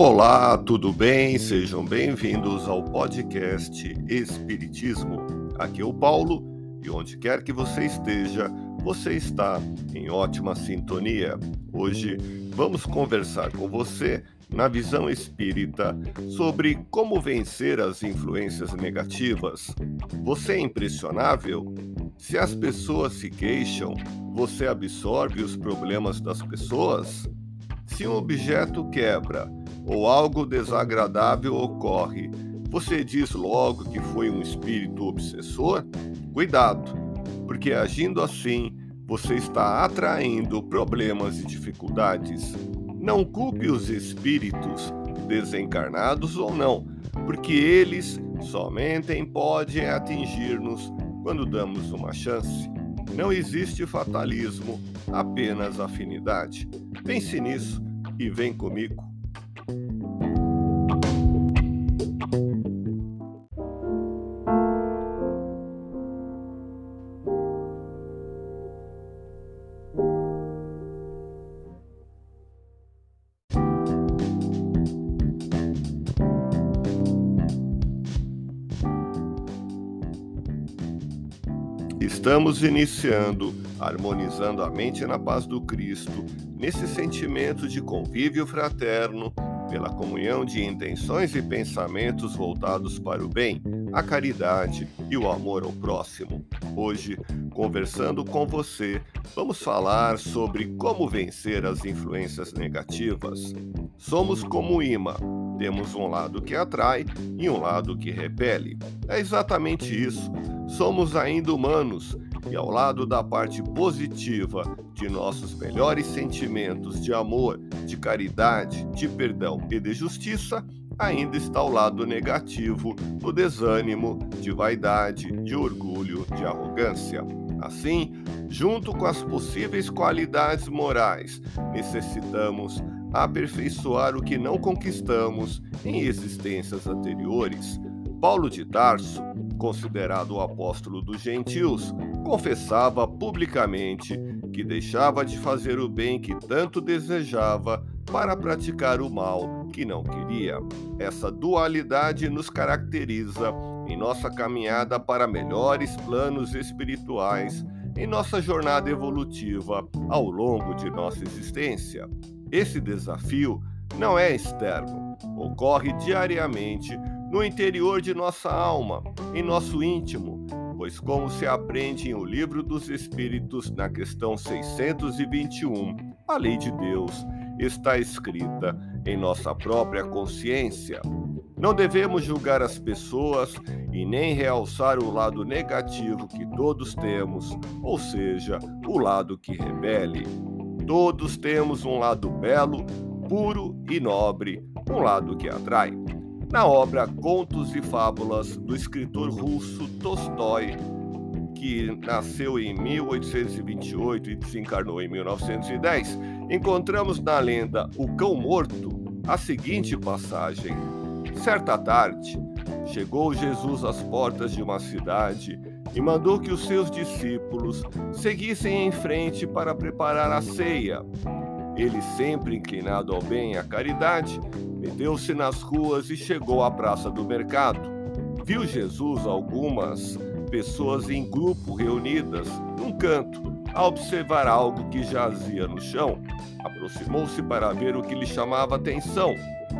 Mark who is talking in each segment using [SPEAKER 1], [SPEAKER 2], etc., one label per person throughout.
[SPEAKER 1] Olá, tudo bem? Sejam bem-vindos ao podcast Espiritismo. Aqui é o Paulo e onde quer que você esteja, você está em ótima sintonia. Hoje vamos conversar com você na visão espírita sobre como vencer as influências negativas. Você é impressionável? Se as pessoas se queixam, você absorve os problemas das pessoas? Se um objeto quebra ou algo desagradável ocorre, você diz logo que foi um espírito obsessor? Cuidado, porque agindo assim, você está atraindo problemas e dificuldades. Não culpe os espíritos, desencarnados ou não, porque eles somente podem atingir-nos quando damos uma chance. Não existe fatalismo, apenas afinidade. Pense nisso e vem comigo. Estamos iniciando, harmonizando a mente na paz do Cristo, nesse sentimento de convívio fraterno, pela comunhão de intenções e pensamentos voltados para o bem, a caridade e o amor ao próximo. Hoje, conversando com você, vamos falar sobre como vencer as influências negativas. Somos como imã, temos um lado que atrai e um lado que repele. É exatamente isso somos ainda humanos e ao lado da parte positiva de nossos melhores sentimentos de amor, de caridade, de perdão e de justiça, ainda está o lado negativo do desânimo, de vaidade, de orgulho, de arrogância. Assim, junto com as possíveis qualidades morais, necessitamos aperfeiçoar o que não conquistamos em existências anteriores. Paulo de Tarso considerado o apóstolo dos gentios, confessava publicamente que deixava de fazer o bem que tanto desejava para praticar o mal que não queria. Essa dualidade nos caracteriza em nossa caminhada para melhores planos espirituais, em nossa jornada evolutiva ao longo de nossa existência. Esse desafio não é externo, ocorre diariamente no interior de nossa alma, em nosso íntimo, pois, como se aprende em O Livro dos Espíritos, na questão 621, a lei de Deus está escrita em nossa própria consciência. Não devemos julgar as pessoas e nem realçar o lado negativo que todos temos, ou seja, o lado que rebele. Todos temos um lado belo, puro e nobre, um lado que atrai. Na obra Contos e Fábulas do escritor russo Tolstói, que nasceu em 1828 e desencarnou em 1910, encontramos na lenda O Cão Morto a seguinte passagem: Certa tarde, chegou Jesus às portas de uma cidade e mandou que os seus discípulos seguissem em frente para preparar a ceia. Ele, sempre inclinado ao bem e à caridade, meteu-se nas ruas e chegou à praça do mercado. Viu Jesus algumas pessoas em grupo reunidas num canto a observar algo que jazia no chão. Aproximou-se para ver o que lhe chamava atenção.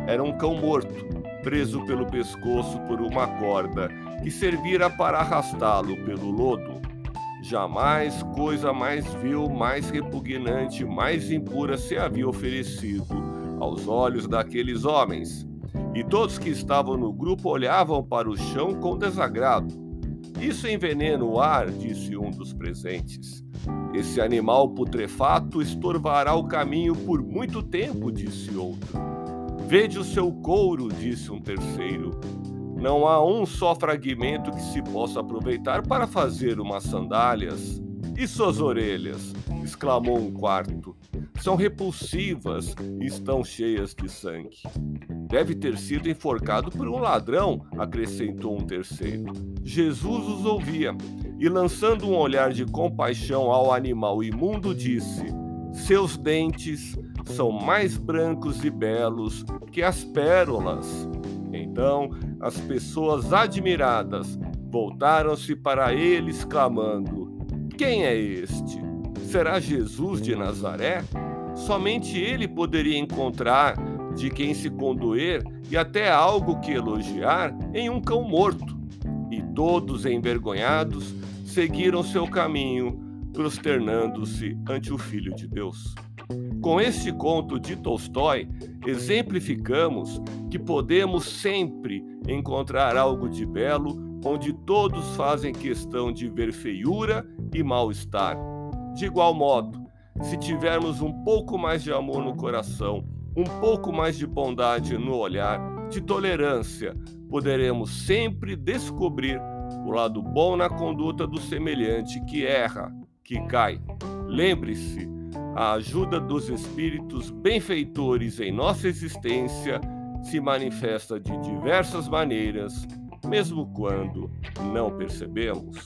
[SPEAKER 1] Era um cão morto, preso pelo pescoço por uma corda que servira para arrastá-lo pelo lodo. Jamais coisa mais vil, mais repugnante, mais impura se havia oferecido aos olhos daqueles homens. E todos que estavam no grupo olhavam para o chão com desagrado. Isso envenena o ar, disse um dos presentes. Esse animal putrefato estorvará o caminho por muito tempo, disse outro. Vede o seu couro, disse um terceiro. Não há um só fragmento que se possa aproveitar para fazer umas sandálias. E suas orelhas? exclamou um quarto. São repulsivas e estão cheias de sangue. Deve ter sido enforcado por um ladrão, acrescentou um terceiro. Jesus os ouvia e, lançando um olhar de compaixão ao animal imundo, disse: Seus dentes são mais brancos e belos que as pérolas. Então as pessoas admiradas voltaram-se para ele, exclamando: Quem é este? Será Jesus de Nazaré? Somente ele poderia encontrar de quem se condoer e até algo que elogiar em um cão morto. E todos, envergonhados, seguiram seu caminho, prosternando-se ante o Filho de Deus. Com este conto de Tolstói, exemplificamos que podemos sempre encontrar algo de belo onde todos fazem questão de ver feiura e mal-estar. De igual modo, se tivermos um pouco mais de amor no coração, um pouco mais de bondade no olhar, de tolerância, poderemos sempre descobrir o lado bom na conduta do semelhante que erra, que cai. Lembre-se, a ajuda dos espíritos benfeitores em nossa existência se manifesta de diversas maneiras, mesmo quando não percebemos.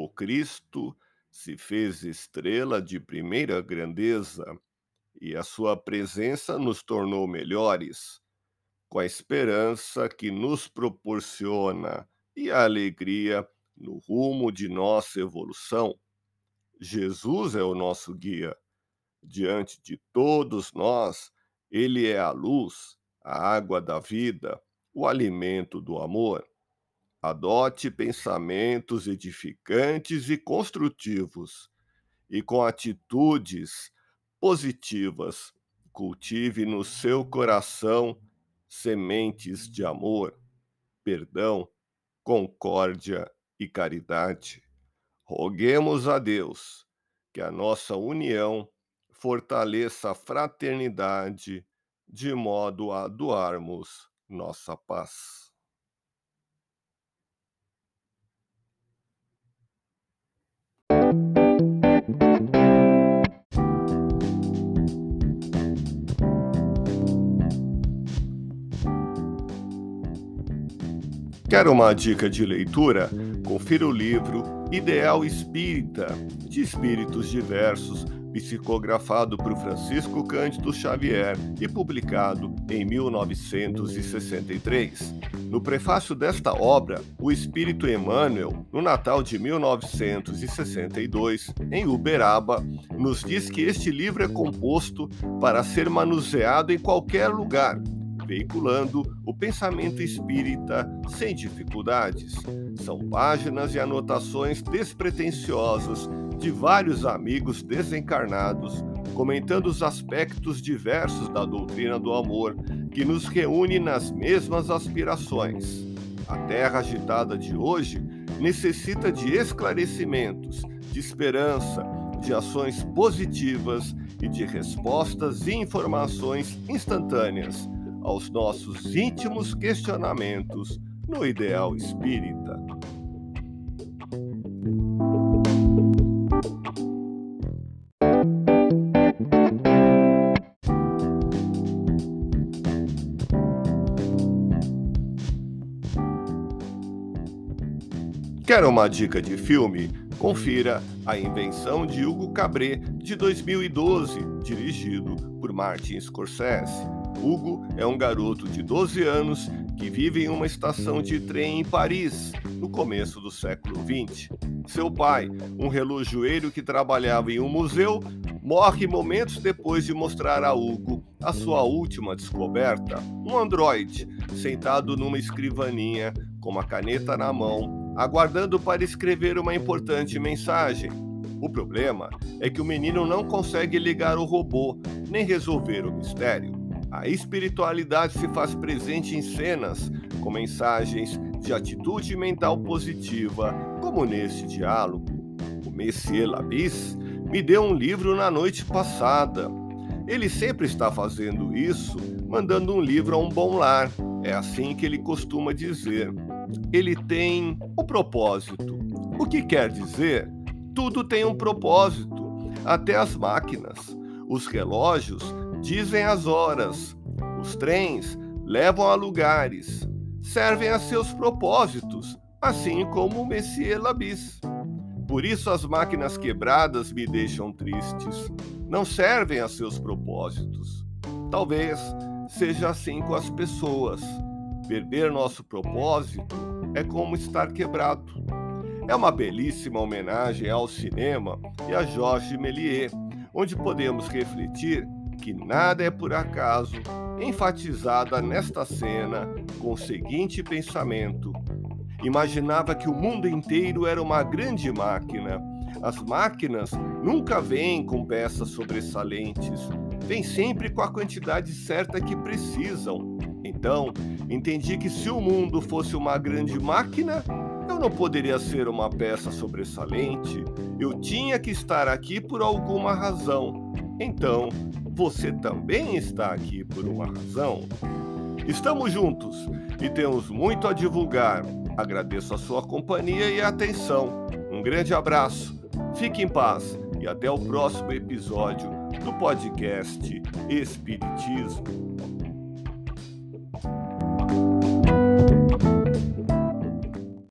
[SPEAKER 1] O Cristo se fez estrela de primeira grandeza e a sua presença nos tornou melhores, com a esperança que nos proporciona e a alegria no rumo de nossa evolução. Jesus é o nosso guia. Diante de todos nós, ele é a luz, a água da vida, o alimento do amor. Adote pensamentos edificantes e construtivos, e com atitudes positivas, cultive no seu coração sementes de amor, perdão, concórdia e caridade. Roguemos a Deus que a nossa união fortaleça a fraternidade de modo a doarmos nossa paz. Quer uma dica de leitura? Confira o livro Ideal Espírita, de espíritos diversos, psicografado por Francisco Cândido Xavier e publicado em 1963. No prefácio desta obra, o espírito Emmanuel, no Natal de 1962, em Uberaba, nos diz que este livro é composto para ser manuseado em qualquer lugar veiculando o pensamento espírita sem dificuldades. São páginas e anotações despretensiosas de vários amigos desencarnados, comentando os aspectos diversos da doutrina do amor que nos reúne nas mesmas aspirações. A terra agitada de hoje necessita de esclarecimentos, de esperança, de ações positivas e de respostas e informações instantâneas aos nossos íntimos questionamentos no ideal espírita. Quer uma dica de filme? Confira A Invenção de Hugo Cabret, de 2012, dirigido por Martin Scorsese. Hugo é um garoto de 12 anos que vive em uma estação de trem em Paris, no começo do século XX. Seu pai, um relojoeiro que trabalhava em um museu, morre momentos depois de mostrar a Hugo a sua última descoberta, um androide sentado numa escrivaninha com uma caneta na mão, aguardando para escrever uma importante mensagem. O problema é que o menino não consegue ligar o robô nem resolver o mistério. A espiritualidade se faz presente em cenas com mensagens de atitude mental positiva, como neste diálogo. O Messier Labis me deu um livro na noite passada. Ele sempre está fazendo isso, mandando um livro a um bom lar. É assim que ele costuma dizer. Ele tem o propósito. O que quer dizer? Tudo tem um propósito, até as máquinas. Os relógios dizem as horas. Os trens levam a lugares. Servem a seus propósitos, assim como o Messier Labis. Por isso as máquinas quebradas me deixam tristes. Não servem a seus propósitos. Talvez seja assim com as pessoas. Perder nosso propósito é como estar quebrado. É uma belíssima homenagem ao cinema e a Georges Méliès, onde podemos refletir que nada é por acaso, enfatizada nesta cena com o seguinte pensamento: imaginava que o mundo inteiro era uma grande máquina. As máquinas nunca vêm com peças sobressalentes, vêm sempre com a quantidade certa que precisam. Então, entendi que se o mundo fosse uma grande máquina, eu não poderia ser uma peça sobressalente, eu tinha que estar aqui por alguma razão. Então, você também está aqui por uma razão. Estamos juntos e temos muito a divulgar. Agradeço a sua companhia e atenção. Um grande abraço, fique em paz e até o próximo episódio do podcast Espiritismo.